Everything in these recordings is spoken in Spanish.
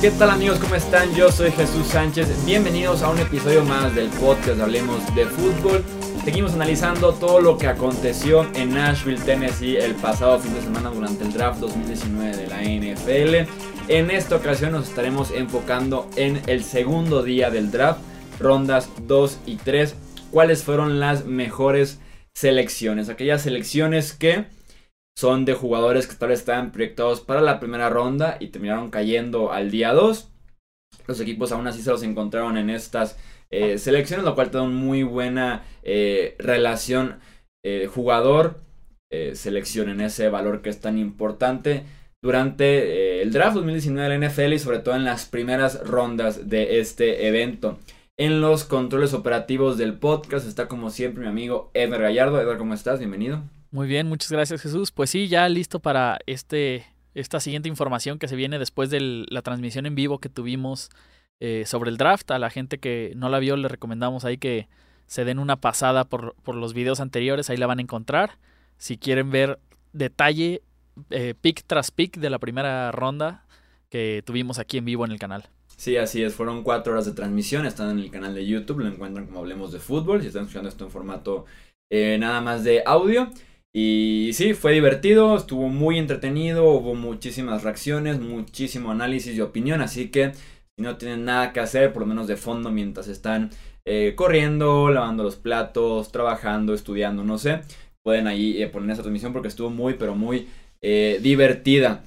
¿Qué tal amigos? ¿Cómo están? Yo soy Jesús Sánchez. Bienvenidos a un episodio más del podcast Hablemos de Fútbol. Seguimos analizando todo lo que aconteció en Nashville, Tennessee el pasado fin de semana durante el draft 2019 de la NFL. En esta ocasión nos estaremos enfocando en el segundo día del draft, rondas 2 y 3. ¿Cuáles fueron las mejores selecciones? Aquellas selecciones que son de jugadores que tal vez estaban proyectados para la primera ronda y terminaron cayendo al día 2. Los equipos aún así se los encontraron en estas eh, selecciones, lo cual da una muy buena eh, relación eh, jugador-selección en ese valor que es tan importante durante el draft 2019 de la NFL y sobre todo en las primeras rondas de este evento. En los controles operativos del podcast está como siempre mi amigo Edgar Gallardo. Edgar, ¿cómo estás? Bienvenido. Muy bien, muchas gracias Jesús. Pues sí, ya listo para este, esta siguiente información que se viene después de la transmisión en vivo que tuvimos eh, sobre el draft. A la gente que no la vio le recomendamos ahí que se den una pasada por, por los videos anteriores, ahí la van a encontrar. Si quieren ver detalle, eh, pick tras pick de la primera ronda que tuvimos aquí en vivo en el canal. Sí, así es, fueron cuatro horas de transmisión, están en el canal de YouTube, lo encuentran como Hablemos de Fútbol, si están escuchando esto en formato eh, nada más de audio. Y sí, fue divertido, estuvo muy entretenido, hubo muchísimas reacciones, muchísimo análisis y opinión, así que si no tienen nada que hacer, por lo menos de fondo mientras están eh, corriendo, lavando los platos, trabajando, estudiando, no sé, pueden ahí eh, poner esa transmisión porque estuvo muy, pero muy eh, divertida.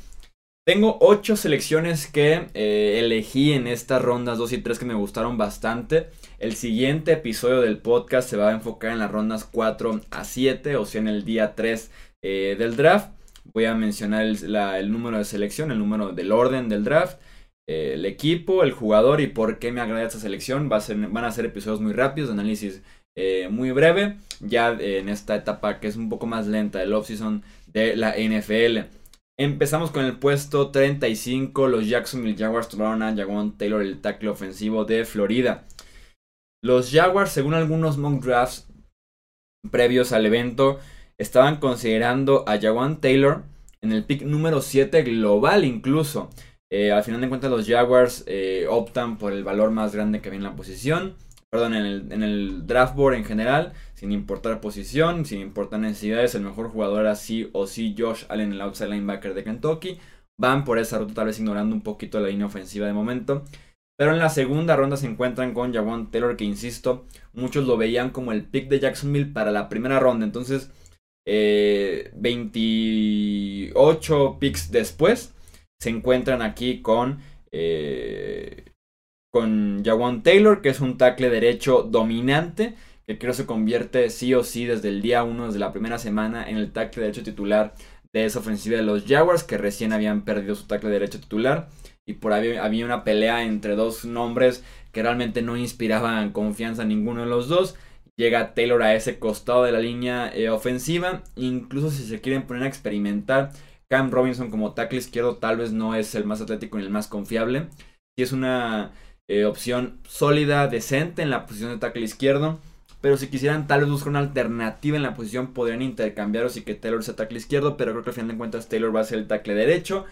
Tengo ocho selecciones que elegí en estas rondas 2 y 3 que me gustaron bastante. El siguiente episodio del podcast se va a enfocar en las rondas 4 a 7, o sea, en el día 3 eh, del draft. Voy a mencionar el, número de selección, el número del orden del draft, eh, el equipo, el jugador y por qué me agrada esta selección. Van a ser episodios muy rápidos, análisis eh, muy breve, ya en esta etapa que es un poco más lenta del offseason de la NFL. Empezamos con el puesto 35. Los Jacksonville Jaguars tomaron a Jaguan Taylor, el tackle ofensivo de Florida. Los Jaguars, según algunos mock drafts previos al evento, estaban considerando a Jaguan Taylor en el pick número 7 global incluso. Eh, al final de cuentas los Jaguars eh, optan por el valor más grande que había en la posición. Perdón, en el, en el, draft board en general, sin importar posición, sin importar necesidades, el mejor jugador era sí o sí Josh Allen, el outside linebacker de Kentucky. Van por esa ruta, tal vez ignorando un poquito la línea ofensiva de momento. Pero en la segunda ronda se encuentran con Jawan Taylor, que insisto, muchos lo veían como el pick de Jacksonville para la primera ronda. Entonces, 28 eh, picks después, se encuentran aquí con, eh, con Jawan Taylor, que es un tackle derecho dominante, que creo se convierte sí o sí desde el día 1, desde la primera semana, en el tackle derecho titular de esa ofensiva de los Jaguars, que recién habían perdido su tackle derecho titular y por ahí había una pelea entre dos nombres que realmente no inspiraban confianza a ninguno de los dos. Llega Taylor a ese costado de la línea eh, ofensiva. Incluso si se quieren poner a experimentar, Cam Robinson como tackle izquierdo tal vez no es el más atlético ni el más confiable. Si es una eh, opción sólida, decente en la posición de tackle izquierdo. Pero si quisieran tal vez buscar una alternativa en la posición, podrían intercambiarlos y que Taylor sea tackle izquierdo. Pero creo que al final de cuentas Taylor va a ser el tackle derecho.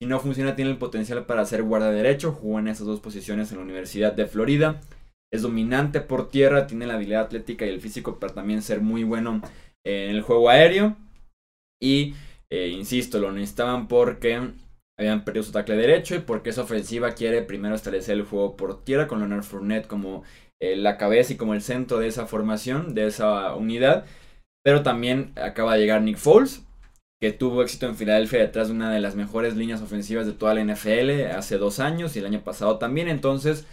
Si no funciona, tiene el potencial para ser guarda derecho. Jugó en esas dos posiciones en la Universidad de Florida. Es dominante por tierra, tiene la habilidad atlética y el físico para también ser muy bueno en el juego aéreo. Y, eh, insisto, lo necesitaban porque habían perdido su tackle derecho y porque esa ofensiva quiere primero establecer el juego por tierra con Leonard Fournette como eh, la cabeza y como el centro de esa formación, de esa unidad. Pero también acaba de llegar Nick Foles, que tuvo éxito en Filadelfia detrás de una de las mejores líneas ofensivas de toda la NFL hace dos años y el año pasado también. Entonces,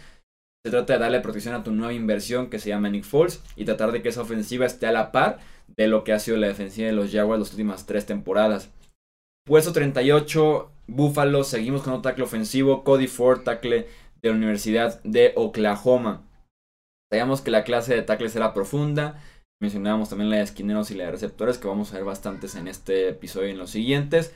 se trata de darle protección a tu nueva inversión que se llama Nick Foles y tratar de que esa ofensiva esté a la par de lo que ha sido la defensiva de los Jaguars las últimas tres temporadas. Puesto 38, Buffalo, seguimos con otro tackle ofensivo, Cody Ford, tackle de la Universidad de Oklahoma. Sabíamos que la clase de tackles era profunda, Mencionábamos también la de esquineros y la de receptores, que vamos a ver bastantes en este episodio y en los siguientes.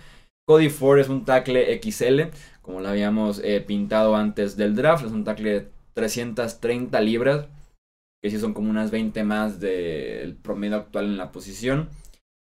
Cody Ford es un tackle XL, como lo habíamos eh, pintado antes del draft. Es un tackle de 330 libras, que sí son como unas 20 más del promedio actual en la posición.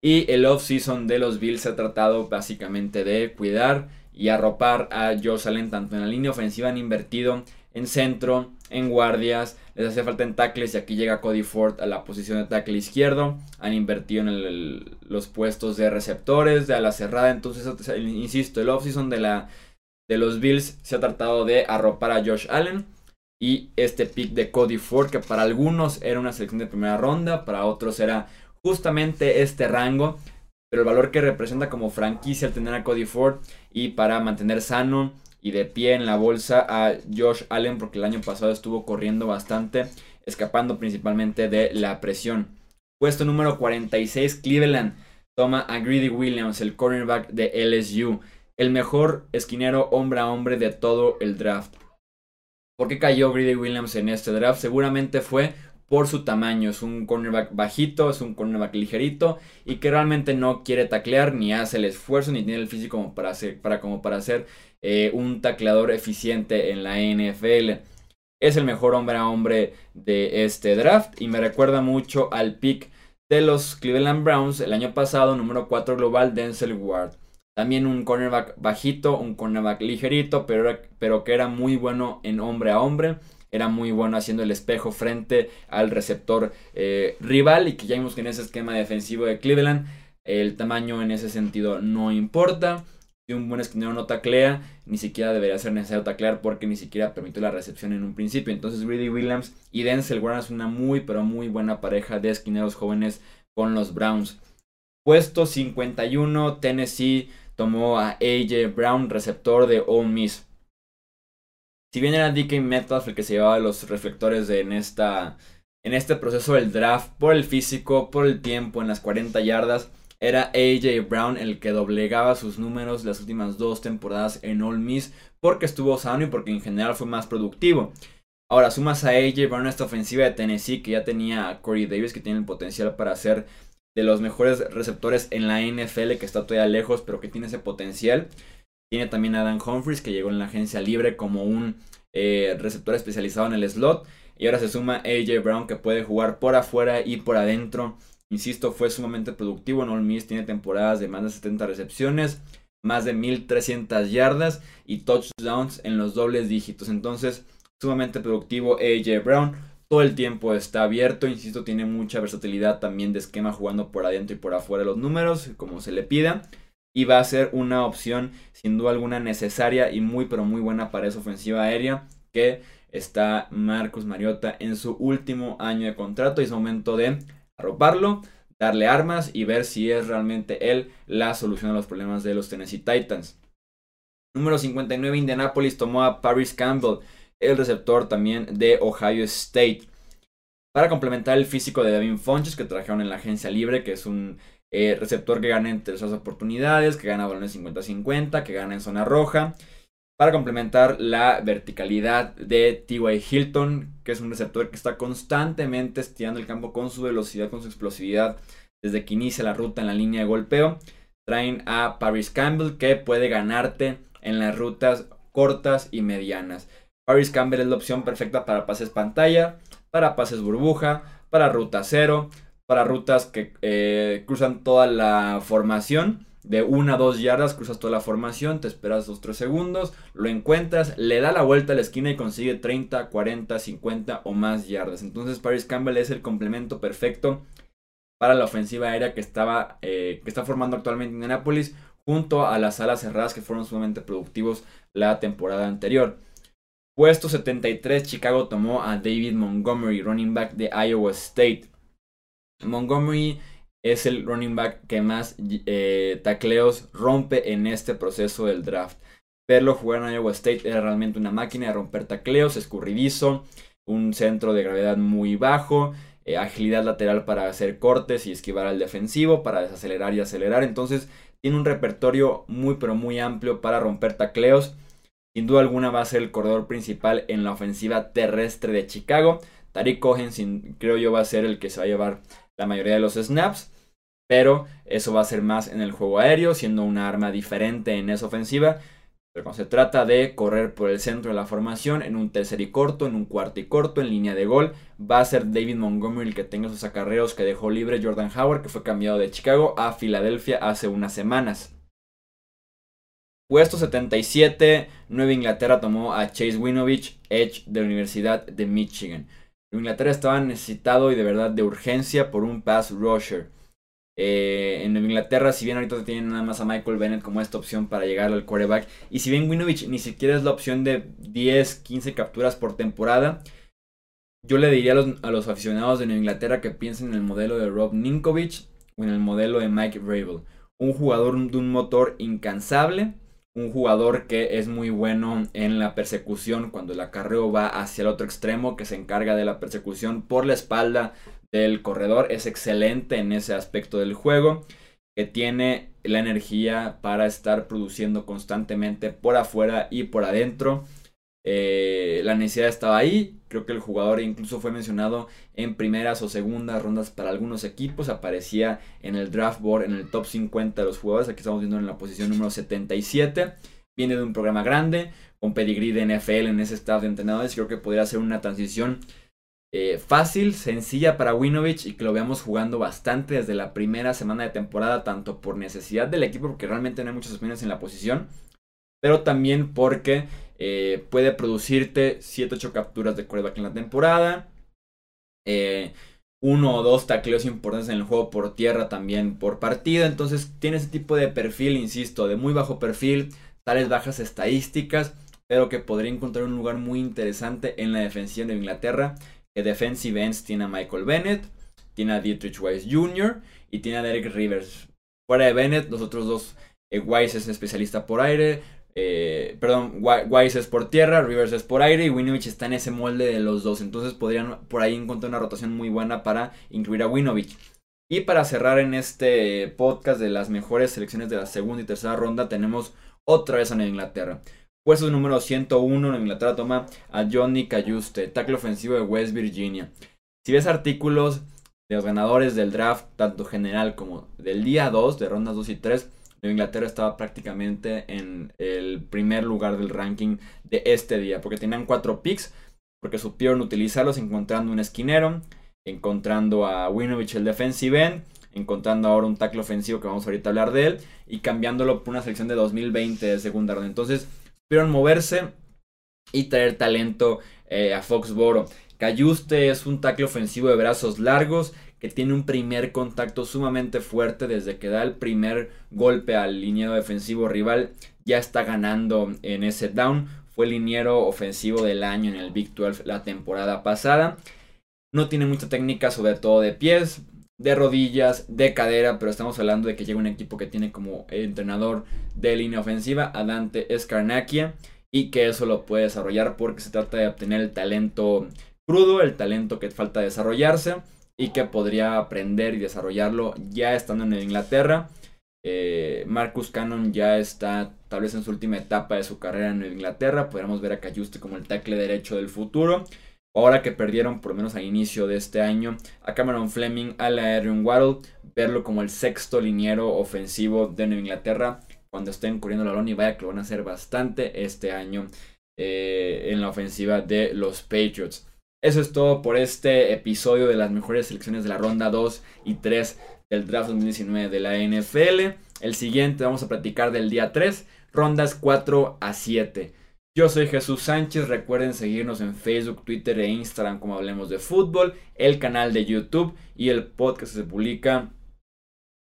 Y el off-season de los Bills se ha tratado básicamente de cuidar y arropar a Josh Allen tanto en la línea ofensiva han invertido en centro, en guardias, les hace falta en tackles y aquí llega Cody Ford a la posición de tackle izquierdo, han invertido en los puestos de receptores, de ala cerrada, entonces insisto, el offseason de de los Bills se ha tratado de arropar a Josh Allen y este pick de Cody Ford que para algunos era una selección de primera ronda, para otros era justamente este rango, pero el valor que representa como franquicia al tener a Cody Ford y para mantener sano y de pie en la bolsa a Josh Allen porque el año pasado estuvo corriendo bastante, escapando principalmente de la presión. Puesto número 46, Cleveland toma a Greedy Williams, el cornerback de LSU, el mejor esquinero hombre a hombre de todo el draft. ¿Por qué cayó Greedy Williams en este draft? Seguramente fue por su tamaño. Es un cornerback bajito, es un cornerback ligerito y que realmente no quiere taclear ni hace el esfuerzo ni tiene el físico como para, hacer, para, como para ser eh, un tacleador eficiente en la NFL. Es el mejor hombre a hombre de este draft y me recuerda mucho al pick de los Cleveland Browns el año pasado, número 4 global, Denzel Ward. También un cornerback bajito, un cornerback ligerito, pero, pero que era muy bueno en hombre a hombre era muy bueno haciendo el espejo frente al receptor eh, rival y que ya vimos que en ese esquema defensivo de Cleveland el tamaño en ese sentido no importa. Si un buen esquinero no taclea, ni siquiera debería ser necesario taclear porque ni siquiera permitió la recepción en un principio. Entonces Greedy Williams y Denzel Ward es una muy pero muy buena pareja de esquineros jóvenes con los Browns. Puesto 51, Tennessee tomó a AJ Brown, receptor de Ole Miss. Si bien era DK Metcalf el que se llevaba los reflectores en, esta, en este proceso del draft, por el físico, por el tiempo, en las 40 yardas, era AJ Brown el que doblegaba sus números las últimas dos temporadas en All Miss porque estuvo sano y porque en general fue más productivo. Ahora sumas a AJ Brown a esta ofensiva de Tennessee que ya tenía a Corey Davis que tiene el potencial para ser de los mejores receptores en la NFL que está todavía lejos pero que tiene ese potencial. Tiene también a Dan Humphries, que llegó en la agencia libre como un eh, receptor especializado en el slot. Y ahora se suma AJ Brown, que puede jugar por afuera y por adentro. Insisto, fue sumamente productivo en All Miss. Tiene temporadas de más de 70 recepciones, más de 1300 yardas y touchdowns en los dobles dígitos. Entonces, sumamente productivo AJ Brown. Todo el tiempo está abierto, insisto, tiene mucha versatilidad también de esquema jugando por adentro y por afuera los números, como se le pida y va a ser una opción sin duda alguna necesaria y muy pero muy buena para esa ofensiva aérea que está Marcos Mariota en su último año de contrato y es momento de arroparlo, darle armas y ver si es realmente él la solución a los problemas de los Tennessee Titans. Número 59 Indianapolis tomó a Paris Campbell, el receptor también de Ohio State. Para complementar el físico de Devin Funches que trajeron en la agencia libre, que es un eh, receptor que gana en terceras oportunidades, que gana balones 50-50, que gana en zona roja. Para complementar la verticalidad de T.Y. Hilton, que es un receptor que está constantemente estirando el campo con su velocidad, con su explosividad, desde que inicia la ruta en la línea de golpeo. Traen a Paris Campbell, que puede ganarte en las rutas cortas y medianas. Paris Campbell es la opción perfecta para pases pantalla, para pases burbuja, para ruta cero, para rutas que eh, cruzan toda la formación. De una a dos yardas cruzas toda la formación, te esperas 2 3 segundos, lo encuentras, le da la vuelta a la esquina y consigue 30, 40, 50 o más yardas. Entonces Paris Campbell es el complemento perfecto para la ofensiva aérea que, estaba, eh, que está formando actualmente Indianapolis junto a las alas cerradas que fueron sumamente productivos la temporada anterior. Puesto 73, Chicago tomó a David Montgomery, running back de Iowa State. Montgomery es el running back que más eh, tacleos rompe en este proceso del draft. Verlo jugar en Iowa State era realmente una máquina de romper tacleos, escurridizo, un centro de gravedad muy bajo, eh, agilidad lateral para hacer cortes y esquivar al defensivo, para desacelerar y acelerar. Entonces tiene un repertorio muy pero muy amplio para romper tacleos. Sin duda alguna va a ser el corredor principal en la ofensiva terrestre de Chicago. Tariq Cohen creo yo va a ser el que se va a llevar la mayoría de los snaps. Pero eso va a ser más en el juego aéreo, siendo una arma diferente en esa ofensiva. Pero cuando se trata de correr por el centro de la formación, en un tercer y corto, en un cuarto y corto, en línea de gol, va a ser David Montgomery el que tenga esos acarreos que dejó libre Jordan Howard, que fue cambiado de Chicago a Filadelfia hace unas semanas. Puesto 77, Nueva Inglaterra tomó a Chase Winovich, Edge de la Universidad de Michigan. Inglaterra estaba necesitado y de verdad de urgencia por un pass rusher. Eh, en Inglaterra, si bien ahorita tienen nada más a Michael Bennett como esta opción para llegar al quarterback, y si bien Winovich ni siquiera es la opción de 10, 15 capturas por temporada, yo le diría a los, aficionados de Nueva Inglaterra que piensen en el modelo de Rob Ninkovich o en el modelo de Mike Vrabel. Un jugador de un motor incansable, un jugador que es muy bueno en la persecución cuando el acarreo va hacia el otro extremo, que se encarga de la persecución por la espalda del corredor. Es excelente en ese aspecto del juego, que tiene la energía para estar produciendo constantemente por afuera y por adentro. Eh, la necesidad estaba ahí. Creo que el jugador incluso fue mencionado en primeras o segundas rondas para algunos equipos. Aparecía en el draft board, en el top 50 de los jugadores. Aquí estamos viendo en la posición número 77. Viene de un programa grande, con pedigrí de NFL en ese staff de entrenadores. Creo que podría ser una transición eh, fácil, sencilla para Winovich y que lo veamos jugando bastante desde la primera semana de temporada, tanto por necesidad del equipo, porque realmente no hay muchas opciones en la posición, pero también porque eh, puede producirte 7-8 capturas de quarterback en la temporada. Eh, uno o dos tacleos importantes en el juego por tierra también por partido. Entonces tiene ese tipo de perfil, insisto, de muy bajo perfil, tales bajas estadísticas, pero que podría encontrar un lugar muy interesante en la defensiva de Inglaterra. Que defensive ends tiene a Michael Bennett, tiene a Dietrich Weiss Jr. y tiene a Derek Rivers. Fuera de Bennett, los otros dos, eh, Weiss es especialista por aire, eh, perdón, Wise es por tierra, Rivers es por aire y Winovich está en ese molde de los dos. Entonces podrían por ahí encontrar una rotación muy buena para incluir a Winovich. Y para cerrar en este podcast de las mejores selecciones de la segunda y tercera ronda, tenemos otra vez a Nueva Inglaterra. Puesto número 101, Nueva Inglaterra toma a Johnny Cayuste, tackle ofensivo de West Virginia. Si ves artículos de los ganadores del draft, tanto general como del día 2, de rondas 2 y 3, Nueva Inglaterra estaba prácticamente en el primer lugar del ranking de este día, porque tenían cuatro picks, porque supieron utilizarlos encontrando un esquinero, encontrando a Winovich el defensive end, encontrando ahora un tackle ofensivo que vamos ahorita a hablar de él, y cambiándolo por una selección de 2020 de segunda ronda. Entonces, supieron moverse y traer talento eh, a Foxboro. Cayuste es un tackle ofensivo de brazos largos que tiene un primer contacto sumamente fuerte desde que da el primer golpe al liniero defensivo rival. Ya está ganando en ese down. Fue liniero ofensivo del año en el Big 12 la temporada pasada. No tiene mucha técnica, sobre todo de pies, de rodillas, de cadera, pero estamos hablando de que llega un equipo que tiene como entrenador de línea ofensiva a Dante Escarnaquia y que eso lo puede desarrollar porque se trata de obtener el talento crudo, el talento que falta desarrollarse y que podría aprender y desarrollarlo ya estando en Inglaterra. Eh, Marcus Cannon ya está tal vez en su última etapa de su carrera en Inglaterra. Podríamos ver a Cayuste como el tackle derecho del futuro. Ahora que perdieron, por lo menos a inicio de este año, a Cameron Fleming, a la Aaron Waddle, verlo como el sexto liniero ofensivo de Nueva Inglaterra cuando estén corriendo la lona y vaya que lo van a hacer bastante este año eh, en la ofensiva de los Patriots. Eso es todo por este episodio de las mejores selecciones de la ronda 2 y 3 del draft 2019 de la NFL. El siguiente vamos a platicar del día 3, rondas 4 a 7. Yo soy Jesús Sánchez, recuerden seguirnos en Facebook, Twitter e Instagram como hablemos de fútbol, el canal de YouTube y el podcast se publica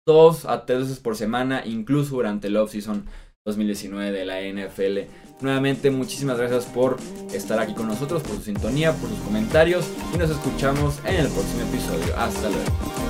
dos a tres veces por semana, incluso durante el off-season 2019 de la NFL. Nuevamente, muchísimas gracias por estar aquí con nosotros, por su sintonía, por sus comentarios y nos escuchamos en el próximo episodio. Hasta luego.